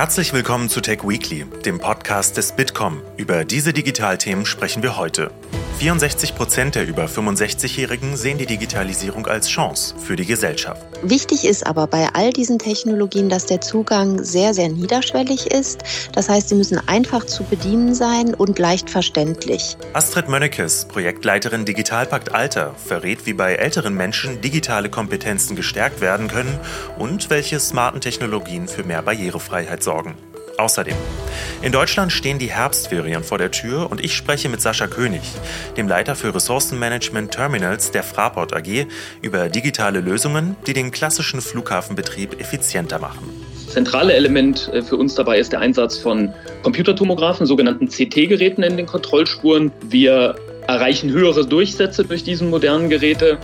Herzlich willkommen zu Tech Weekly, dem Podcast des Bitkom. Über diese Digitalthemen sprechen wir heute. 64 Prozent der über 65-Jährigen sehen die Digitalisierung als Chance für die Gesellschaft. Wichtig ist aber bei all diesen Technologien, dass der Zugang sehr, sehr niederschwellig ist. Das heißt, sie müssen einfach zu bedienen sein und leicht verständlich. Astrid Mönnekes, Projektleiterin Digitalpakt Alter, verrät, wie bei älteren Menschen digitale Kompetenzen gestärkt werden können und welche smarten Technologien für mehr Barrierefreiheit sorgen. Außerdem, in Deutschland stehen die Herbstferien vor der Tür und ich spreche mit Sascha König, dem Leiter für Ressourcenmanagement Terminals der Fraport AG, über digitale Lösungen, die den klassischen Flughafenbetrieb effizienter machen. Zentrale Element äh, für uns dabei ist der Einsatz von Computertomographen, sogenannten CT-Geräten in den Kontrollspuren. Wir erreichen höhere Durchsätze durch diese modernen Geräte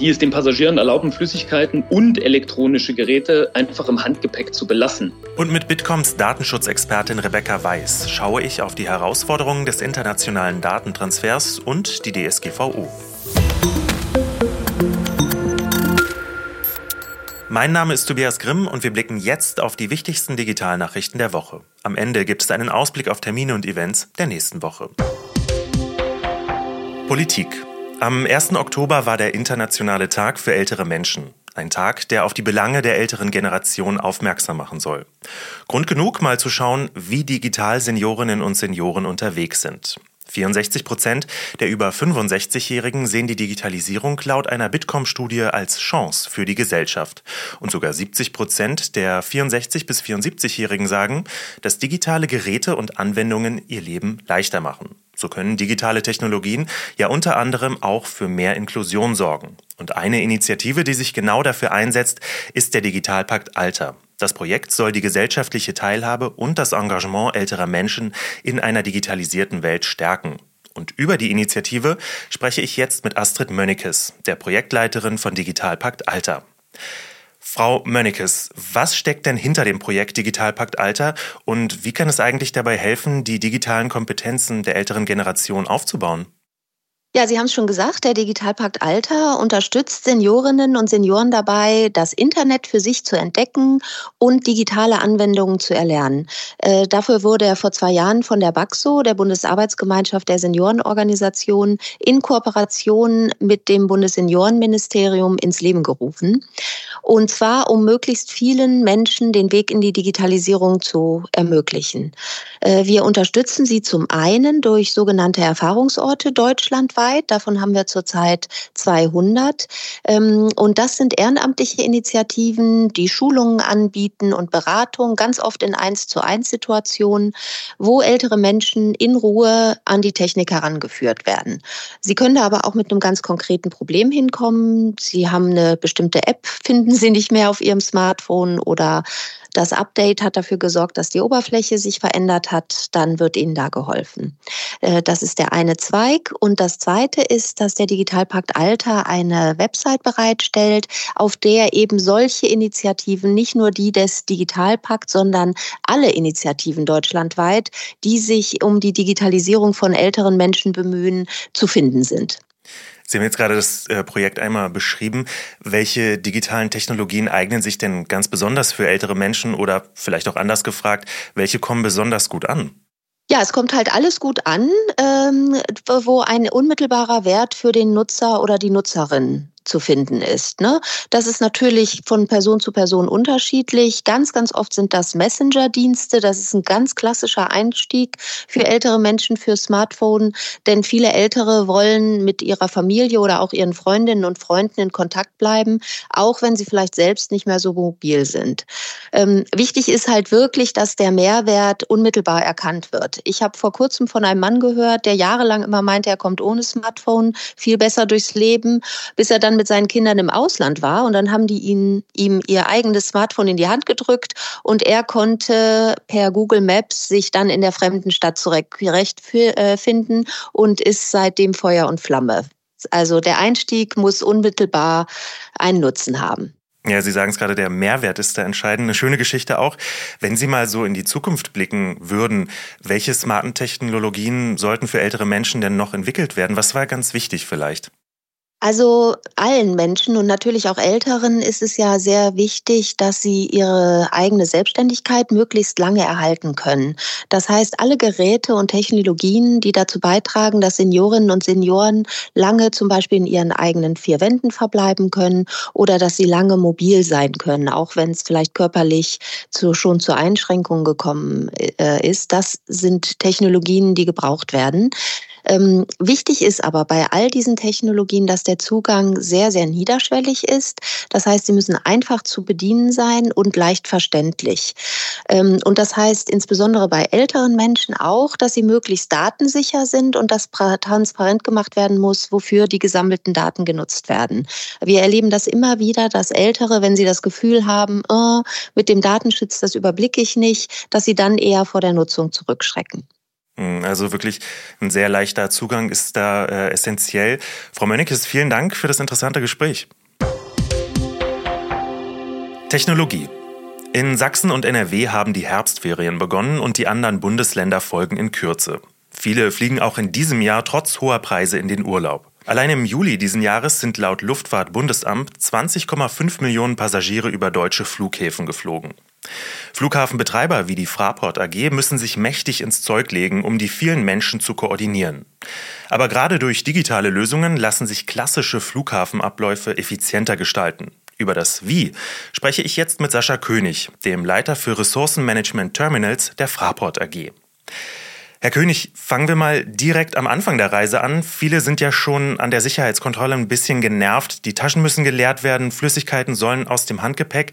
die es den Passagieren erlauben, Flüssigkeiten und elektronische Geräte einfach im Handgepäck zu belassen. Und mit Bitkoms Datenschutzexpertin Rebecca Weiß schaue ich auf die Herausforderungen des internationalen Datentransfers und die DSGVO. Mein Name ist Tobias Grimm und wir blicken jetzt auf die wichtigsten Digitalnachrichten der Woche. Am Ende gibt es einen Ausblick auf Termine und Events der nächsten Woche. Politik. Am 1. Oktober war der Internationale Tag für ältere Menschen. Ein Tag, der auf die Belange der älteren Generation aufmerksam machen soll. Grund genug, mal zu schauen, wie digital Seniorinnen und Senioren unterwegs sind. 64 Prozent der über 65-Jährigen sehen die Digitalisierung laut einer Bitkom-Studie als Chance für die Gesellschaft. Und sogar 70 Prozent der 64 bis 74-Jährigen sagen, dass digitale Geräte und Anwendungen ihr Leben leichter machen. So können digitale Technologien ja unter anderem auch für mehr Inklusion sorgen. Und eine Initiative, die sich genau dafür einsetzt, ist der Digitalpakt Alter. Das Projekt soll die gesellschaftliche Teilhabe und das Engagement älterer Menschen in einer digitalisierten Welt stärken. Und über die Initiative spreche ich jetzt mit Astrid Mönnekes, der Projektleiterin von Digitalpakt Alter. Frau Mönnekes, was steckt denn hinter dem Projekt Digitalpakt Alter und wie kann es eigentlich dabei helfen, die digitalen Kompetenzen der älteren Generation aufzubauen? Ja, Sie haben es schon gesagt, der Digitalpakt Alter unterstützt Seniorinnen und Senioren dabei, das Internet für sich zu entdecken und digitale Anwendungen zu erlernen. Äh, dafür wurde er vor zwei Jahren von der BAXO, der Bundesarbeitsgemeinschaft der Seniorenorganisation, in Kooperation mit dem Bundesseniorenministerium ins Leben gerufen. Und zwar, um möglichst vielen Menschen den Weg in die Digitalisierung zu ermöglichen. Äh, wir unterstützen sie zum einen durch sogenannte Erfahrungsorte deutschlandweit. Davon haben wir zurzeit 200. Ähm, und das sind ehrenamtliche Initiativen, die Schulungen anbieten und Beratung, ganz oft in eins zu eins Situationen, wo ältere Menschen in Ruhe an die Technik herangeführt werden. Sie können da aber auch mit einem ganz konkreten Problem hinkommen. Sie haben eine bestimmte App, finden Sie nicht mehr auf Ihrem Smartphone oder das Update hat dafür gesorgt, dass die Oberfläche sich verändert hat. Dann wird Ihnen da geholfen. Äh, das ist der eine Zweig. Und das zweite ist, dass der Digitalpakt Alter eine Website bereitstellt, auf der eben solche Initiativen, nicht nur die des Digitalpakts, sondern alle Initiativen deutschlandweit, die sich um die Digitalisierung von älteren Menschen bemühen, zu finden sind. Sie haben jetzt gerade das äh, Projekt einmal beschrieben. Welche digitalen Technologien eignen sich denn ganz besonders für ältere Menschen oder vielleicht auch anders gefragt, welche kommen besonders gut an? Ja, es kommt halt alles gut an, ähm, wo ein unmittelbarer Wert für den Nutzer oder die Nutzerin zu finden ist. Ne? Das ist natürlich von Person zu Person unterschiedlich. Ganz, ganz oft sind das Messenger-Dienste. Das ist ein ganz klassischer Einstieg für ältere Menschen für Smartphone, denn viele Ältere wollen mit ihrer Familie oder auch ihren Freundinnen und Freunden in Kontakt bleiben, auch wenn sie vielleicht selbst nicht mehr so mobil sind. Ähm, wichtig ist halt wirklich, dass der Mehrwert unmittelbar erkannt wird. Ich habe vor kurzem von einem Mann gehört, der jahrelang immer meinte, er kommt ohne Smartphone viel besser durchs Leben, bis er dann mit seinen Kindern im Ausland war und dann haben die ihn, ihm ihr eigenes Smartphone in die Hand gedrückt und er konnte per Google Maps sich dann in der fremden Stadt zurechtfinden und ist seitdem Feuer und Flamme. Also der Einstieg muss unmittelbar einen Nutzen haben. Ja, Sie sagen es gerade, der Mehrwert ist da entscheidend. Eine schöne Geschichte auch. Wenn Sie mal so in die Zukunft blicken würden, welche smarten Technologien sollten für ältere Menschen denn noch entwickelt werden? Was war ganz wichtig vielleicht? Also allen Menschen und natürlich auch Älteren ist es ja sehr wichtig, dass sie ihre eigene Selbstständigkeit möglichst lange erhalten können. Das heißt, alle Geräte und Technologien, die dazu beitragen, dass Seniorinnen und Senioren lange zum Beispiel in ihren eigenen vier Wänden verbleiben können oder dass sie lange mobil sein können, auch wenn es vielleicht körperlich zu, schon zu Einschränkungen gekommen äh, ist, das sind Technologien, die gebraucht werden. Ähm, wichtig ist aber bei all diesen Technologien, dass der Zugang sehr, sehr niederschwellig ist. Das heißt, sie müssen einfach zu bedienen sein und leicht verständlich. Ähm, und das heißt insbesondere bei älteren Menschen auch, dass sie möglichst datensicher sind und dass transparent gemacht werden muss, wofür die gesammelten Daten genutzt werden. Wir erleben das immer wieder, dass Ältere, wenn sie das Gefühl haben, oh, mit dem Datenschutz, das überblicke ich nicht, dass sie dann eher vor der Nutzung zurückschrecken. Hm, also wirklich ein sehr leichter Zugang ist da äh, essentiell. Frau Mönnekes, vielen Dank für das interessante Gespräch. Technologie. In Sachsen und NRW haben die Herbstferien begonnen und die anderen Bundesländer folgen in Kürze. Viele fliegen auch in diesem Jahr trotz hoher Preise in den Urlaub. Allein im Juli diesen Jahres sind laut Luftfahrtbundesamt 20,5 Millionen Passagiere über deutsche Flughäfen geflogen. Flughafenbetreiber wie die Fraport AG müssen sich mächtig ins Zeug legen, um die vielen Menschen zu koordinieren. Aber gerade durch digitale Lösungen lassen sich klassische Flughafenabläufe effizienter gestalten. Über das Wie spreche ich jetzt mit Sascha König, dem Leiter für Ressourcenmanagement Terminals der Fraport AG. Herr König, fangen wir mal direkt am Anfang der Reise an. Viele sind ja schon an der Sicherheitskontrolle ein bisschen genervt. Die Taschen müssen geleert werden, Flüssigkeiten sollen aus dem Handgepäck.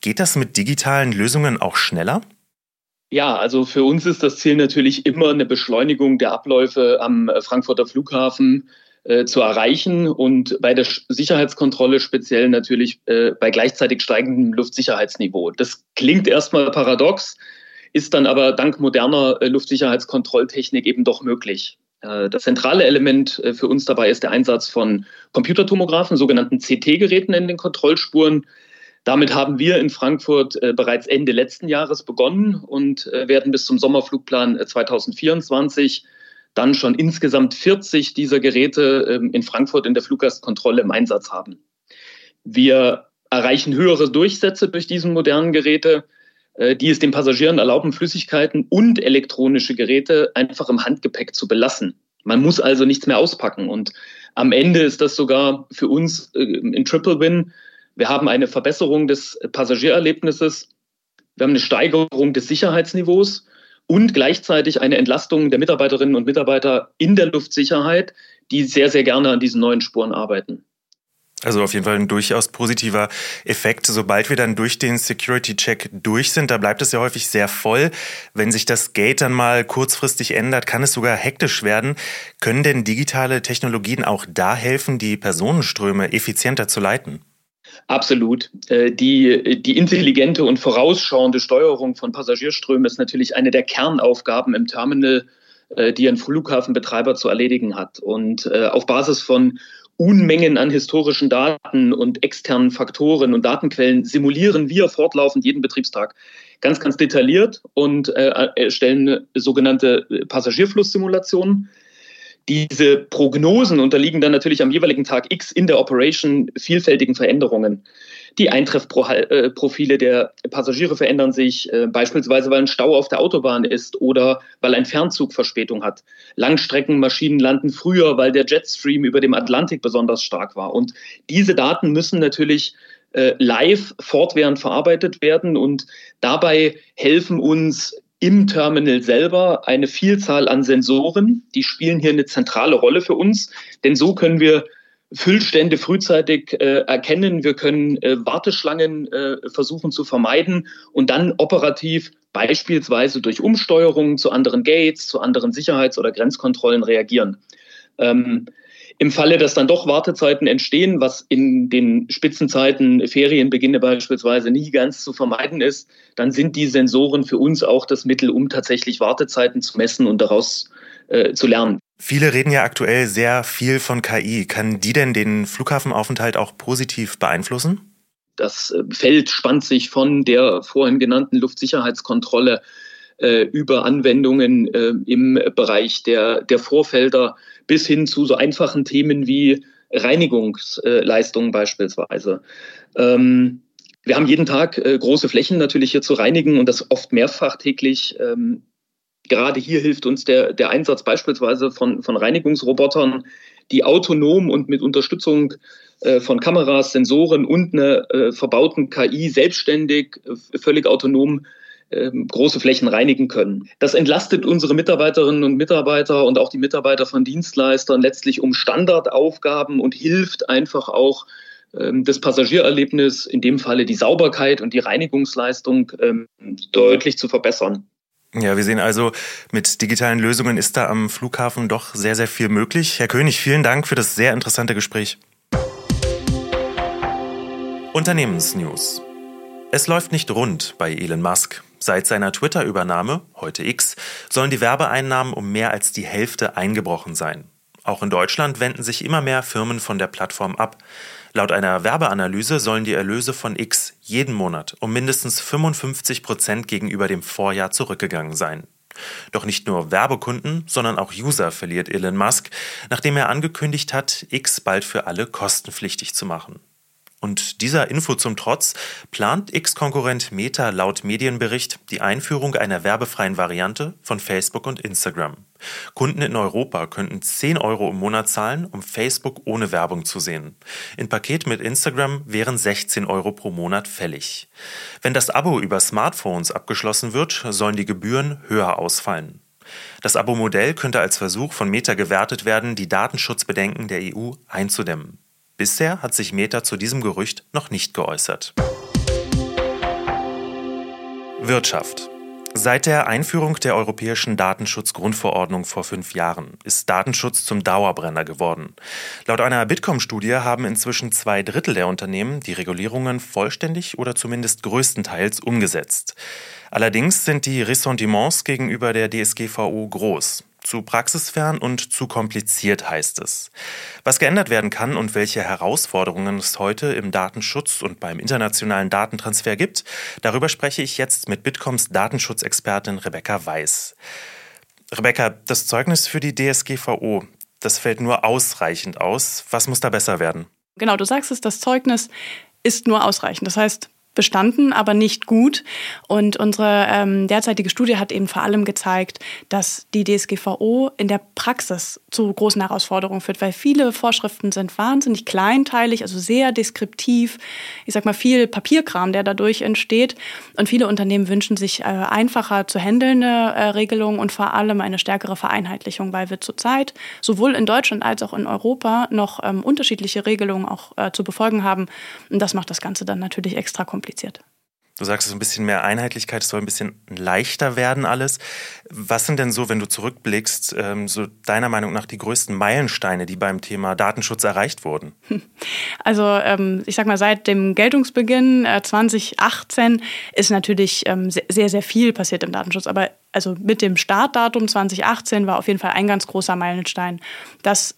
Geht das mit digitalen Lösungen auch schneller? Ja, also für uns ist das Ziel natürlich immer eine Beschleunigung der Abläufe am Frankfurter Flughafen äh, zu erreichen und bei der Sicherheitskontrolle speziell natürlich äh, bei gleichzeitig steigendem Luftsicherheitsniveau. Das klingt erstmal paradox, ist dann aber dank moderner äh, Luftsicherheitskontrolltechnik eben doch möglich. Äh, das zentrale Element äh, für uns dabei ist der Einsatz von Computertomographen, sogenannten CT-Geräten in den Kontrollspuren. Damit haben wir in Frankfurt bereits Ende letzten Jahres begonnen und werden bis zum Sommerflugplan 2024 dann schon insgesamt 40 dieser Geräte ähm, in Frankfurt in der Fluggastkontrolle im Einsatz haben. Wir erreichen höhere Durchsätze durch diese modernen Geräte. Äh, die es den Passagieren erlauben, Flüssigkeiten und elektronische Geräte einfach im Handgepäck zu belassen. Man muss also nichts mehr auspacken. Und am Ende ist das sogar für uns äh, ein Triple Win. Wir haben eine Verbesserung des Passagiererlebnisses, wir haben eine Steigerung des Sicherheitsniveaus und gleichzeitig eine Entlastung der Mitarbeiterinnen und Mitarbeiter in der Luftsicherheit, die sehr, sehr gerne an diesen neuen Spuren arbeiten. Also auf jeden Fall ein durchaus positiver Effekt. Sobald wir dann durch den Security-Check durch sind, da bleibt es ja häufig sehr voll. Wenn sich das Gate dann mal kurzfristig ändert, kann es sogar hektisch werden. Können denn digitale Technologien auch da helfen, die Personenströme effizienter zu leiten? Absolut. Äh, die, die intelligente und vorausschauende Steuerung von Passagierströmen ist natürlich eine der Kernaufgaben im Terminal, äh, die ein Flughafenbetreiber zu erledigen hat. Und äh, auf Basis von Unmengen an historischen Daten und externen Faktoren und Datenquellen simulieren wir fortlaufend jeden Betriebstag ganz, ganz detailliert und äh, erstellen sogenannte Passagierflusssimulationen. Diese Prognosen unterliegen dann natürlich am jeweiligen Tag X in der Operation vielfältigen Veränderungen. Die Eintreffprofile der Passagiere verändern sich, äh, beispielsweise weil ein Stau auf der Autobahn ist oder weil ein Fernzug Verspätung hat. Langstreckenmaschinen landen früher, weil der Jetstream über dem Atlantik besonders stark war. Und diese Daten müssen natürlich äh, live fortwährend verarbeitet werden und dabei helfen uns im Terminal selber eine Vielzahl an Sensoren. Die spielen hier eine zentrale Rolle für uns, denn so können wir Füllstände frühzeitig äh, erkennen. Wir können äh, Warteschlangen äh, versuchen zu vermeiden und dann operativ beispielsweise durch Umsteuerungen zu anderen Gates, zu anderen Sicherheits- oder Grenzkontrollen reagieren. Ähm, Im Falle, dass dann doch Wartezeiten entstehen, was in den Spitzenzeiten, Ferienbeginne beispielsweise nie ganz zu vermeiden ist, dann sind die Sensoren für uns auch das Mittel, um tatsächlich Wartezeiten zu messen und daraus äh, zu lernen. Viele reden ja aktuell sehr viel von KI. Kann die denn den Flughafenaufenthalt auch positiv beeinflussen? Das äh, Feld spannt sich von der vorhin genannten Luftsicherheitskontrolle äh, über Anwendungen äh, im Bereich der, der Vorfelder bis hin zu so einfachen Themen wie Reinigungsleistungen beispielsweise. Ähm, wir haben jeden Tag große Flächen natürlich hier zu reinigen und das oft mehrfach täglich. Gerade hier hilft uns der, der Einsatz beispielsweise von, von Reinigungsrobotern, die autonom und mit Unterstützung äh, von Kameras, Sensoren und einer äh, verbauten KI selbstständig, äh, völlig autonom ähm, große Flächen reinigen können. Das entlastet unsere Mitarbeiterinnen und Mitarbeiter und auch die Mitarbeiter von Dienstleistern letztlich um Standardaufgaben und hilft einfach auch ähm, das Passagiererlebnis, in dem Falle die Sauberkeit und die Reinigungsleistung ähm, deutlich zu verbessern. Ja, wir sehen also, mit digitalen Lösungen ist da am Flughafen doch sehr, sehr viel möglich. Herr König, vielen Dank für das sehr interessante Gespräch. Unternehmensnews. Es läuft nicht rund bei Elon Musk. Seit seiner Twitter-Übernahme, heute X, sollen die Werbeeinnahmen um mehr als die Hälfte eingebrochen sein. Auch in Deutschland wenden sich immer mehr Firmen von der Plattform ab. Laut einer Werbeanalyse sollen die Erlöse von X jeden Monat um mindestens 55 Prozent gegenüber dem Vorjahr zurückgegangen sein. Doch nicht nur Werbekunden, sondern auch User verliert Elon Musk, nachdem er angekündigt hat, X bald für alle kostenpflichtig zu machen. Und dieser Info zum Trotz plant X-Konkurrent Meta laut Medienbericht die Einführung einer werbefreien Variante von Facebook und Instagram. Kunden in Europa könnten 10 Euro im Monat zahlen, um Facebook ohne Werbung zu sehen. In Paket mit Instagram wären 16 Euro pro Monat fällig. Wenn das Abo über Smartphones abgeschlossen wird, sollen die Gebühren höher ausfallen. Das Abo-Modell könnte als Versuch von Meta gewertet werden, die Datenschutzbedenken der EU einzudämmen. Bisher hat sich Meta zu diesem Gerücht noch nicht geäußert. Wirtschaft. Seit der Einführung der Europäischen Datenschutzgrundverordnung vor fünf Jahren ist Datenschutz zum Dauerbrenner geworden. Laut einer Bitkom-Studie haben inzwischen zwei Drittel der Unternehmen die Regulierungen vollständig oder zumindest größtenteils umgesetzt. Allerdings sind die Ressentiments gegenüber der DSGVO groß. Zu praxisfern und zu kompliziert heißt es. Was geändert werden kann und welche Herausforderungen es heute im Datenschutz und beim internationalen Datentransfer gibt, darüber spreche ich jetzt mit Bitkoms Datenschutzexpertin Rebecca Weiß. Rebecca, das Zeugnis für die DSGVO, das fällt nur ausreichend aus. Was muss da besser werden? Genau, du sagst es, das Zeugnis ist nur ausreichend. Das heißt, bestanden, aber nicht gut. Und unsere ähm, derzeitige Studie hat eben vor allem gezeigt, dass die DSGVO in der Praxis zu großen Herausforderungen führt, weil viele Vorschriften sind wahnsinnig kleinteilig, also sehr deskriptiv. Ich sag mal viel Papierkram, der dadurch entsteht. Und viele Unternehmen wünschen sich äh, einfacher zu handelnde äh, Regelungen und vor allem eine stärkere Vereinheitlichung, weil wir zurzeit sowohl in Deutschland als auch in Europa noch ähm, unterschiedliche Regelungen auch äh, zu befolgen haben. Und das macht das Ganze dann natürlich extra kompliziert kompliziert. Du sagst, es ist ein bisschen mehr Einheitlichkeit, es soll ein bisschen leichter werden alles. Was sind denn so, wenn du zurückblickst, ähm, so deiner Meinung nach die größten Meilensteine, die beim Thema Datenschutz erreicht wurden? Also ähm, ich sag mal, seit dem Geltungsbeginn 2018 äh, ist natürlich ähm, sehr, sehr viel passiert im Datenschutz. Aber also mit dem Startdatum 2018 war auf jeden Fall ein ganz großer Meilenstein, dass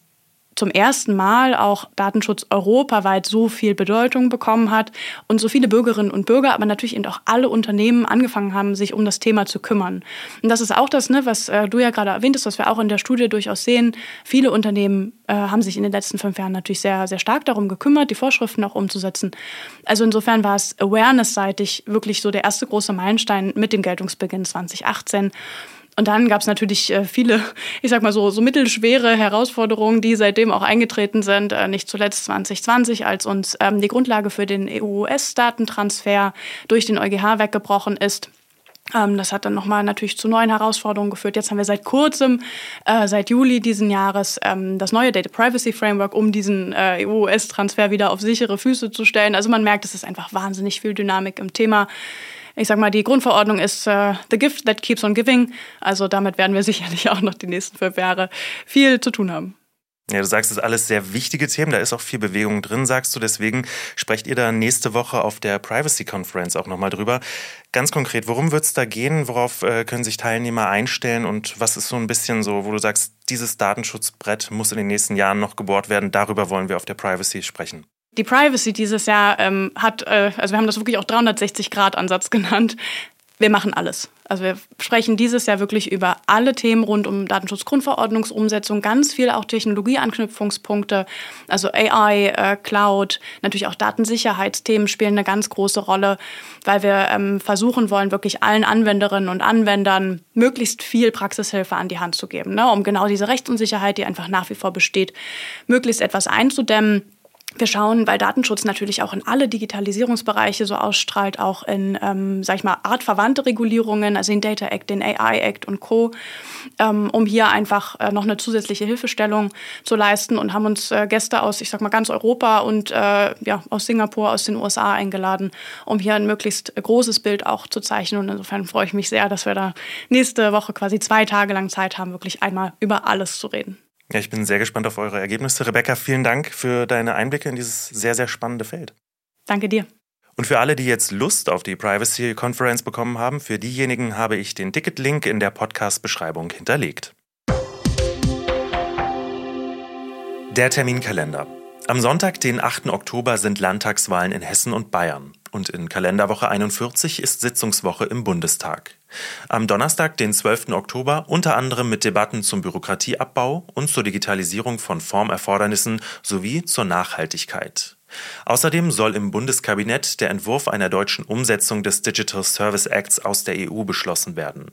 zum ersten Mal auch Datenschutz europaweit so viel Bedeutung bekommen hat und so viele Bürgerinnen und Bürger, aber natürlich eben auch alle Unternehmen angefangen haben, sich um das Thema zu kümmern. Und das ist auch das, ne, was äh, du ja gerade erwähnt hast, was wir auch in der Studie durchaus sehen. Viele Unternehmen äh, haben sich in den letzten fünf Jahren natürlich sehr, sehr stark darum gekümmert, die Vorschriften auch umzusetzen. Also insofern war es awareness-seitig wirklich so der erste große Meilenstein mit dem Geltungsbeginn 2018. Und dann gab es natürlich äh, viele, ich sag mal so, so mittelschwere Herausforderungen, die seitdem auch eingetreten sind. Äh, nicht zuletzt 2020, als uns ähm, die Grundlage für den EU-US-Datentransfer durch den EuGH weggebrochen ist. Ähm, das hat dann nochmal natürlich zu neuen Herausforderungen geführt. Jetzt haben wir seit kurzem, äh, seit Juli diesen Jahres, ähm, das neue Data Privacy Framework, um diesen EU-US-Transfer wieder auf sichere Füße zu stellen. Also man merkt, es ist einfach wahnsinnig viel Dynamik im Thema ich sag mal, die Grundverordnung ist uh, the gift that keeps on giving. Also damit werden wir sicherlich auch noch die nächsten fünf Jahre viel zu tun haben. Ja, du sagst, es ist alles sehr wichtige Themen, da ist auch viel Bewegung drin, sagst du. Deswegen sprecht ihr da nächste Woche auf der Privacy Conference auch nochmal drüber. Ganz konkret, worum wird es da gehen? Worauf äh, können sich Teilnehmer einstellen? Und was ist so ein bisschen so, wo du sagst, dieses Datenschutzbrett muss in den nächsten Jahren noch gebohrt werden? Darüber wollen wir auf der Privacy sprechen. Die Privacy dieses Jahr ähm, hat, äh, also wir haben das wirklich auch 360-Grad-Ansatz genannt. wir machen alles. Also wir sprechen dieses Jahr wirklich über alle Themen rund um Datenschutzgrundverordnungsumsetzung, ganz viel auch Technologieanknüpfungspunkte, also AI, äh, Cloud, natürlich auch Datensicherheitsthemen spielen eine ganz große Rolle, weil wir ähm, versuchen wollen, wirklich allen Anwenderinnen und Anwendern möglichst viel Praxishilfe an die Hand zu geben, ne, um genau diese Rechtsunsicherheit, die einfach nach wie vor besteht, möglichst etwas einzudämmen wir schauen, weil Datenschutz natürlich auch in alle Digitalisierungsbereiche so ausstrahlt, auch in, ähm, sag ich mal, artverwandte Regulierungen, also den Data Act, den AI Act und Co., ähm, um hier einfach äh, noch eine zusätzliche Hilfestellung zu leisten und haben uns äh, Gäste aus, ich sag mal, ganz Europa und äh, ja, aus Singapur, aus den USA eingeladen, um hier ein möglichst großes Bild auch zu zeichnen. Und insofern freue ich mich sehr, dass wir da nächste Woche quasi zwei Tage lang Zeit haben, wirklich einmal über alles zu reden. Ja, ich bin sehr gespannt auf eure Ergebnisse. Rebecca, vielen Dank für deine Einblicke in dieses sehr, sehr spannende Feld. Danke dir. Und für alle, die jetzt Lust auf die Privacy Conference bekommen haben, für diejenigen habe ich den Ticket-Link in der Podcast-Beschreibung hinterlegt. Der Terminkalender. Am Sonntag, den 8. Oktober, sind Landtagswahlen in Hessen und Bayern. Und in Kalenderwoche 41 ist Sitzungswoche im Bundestag. Am Donnerstag, den 12. Oktober, unter anderem mit Debatten zum Bürokratieabbau und zur Digitalisierung von Formerfordernissen sowie zur Nachhaltigkeit. Außerdem soll im Bundeskabinett der Entwurf einer deutschen Umsetzung des Digital Service Acts aus der EU beschlossen werden.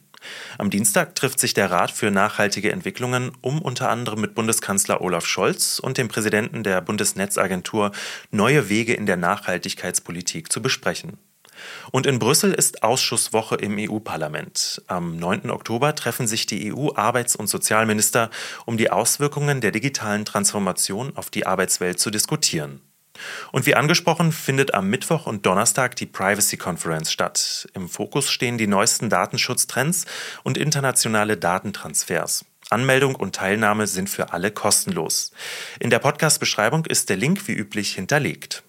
Am Dienstag trifft sich der Rat für nachhaltige Entwicklungen, um unter anderem mit Bundeskanzler Olaf Scholz und dem Präsidenten der Bundesnetzagentur neue Wege in der Nachhaltigkeitspolitik zu besprechen. Und in Brüssel ist Ausschusswoche im EU-Parlament. Am 9. Oktober treffen sich die EU-Arbeits- und Sozialminister, um die Auswirkungen der digitalen Transformation auf die Arbeitswelt zu diskutieren. Und wie angesprochen findet am Mittwoch und Donnerstag die Privacy Conference statt. Im Fokus stehen die neuesten Datenschutztrends und internationale Datentransfers. Anmeldung und Teilnahme sind für alle kostenlos. In der Podcast-Beschreibung ist der Link wie üblich hinterlegt.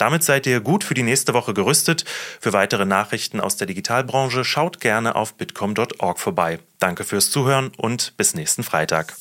Damit seid ihr gut für die nächste Woche gerüstet. Für weitere Nachrichten aus der Digitalbranche schaut gerne auf bitcom.org vorbei. Danke fürs Zuhören und bis nächsten Freitag.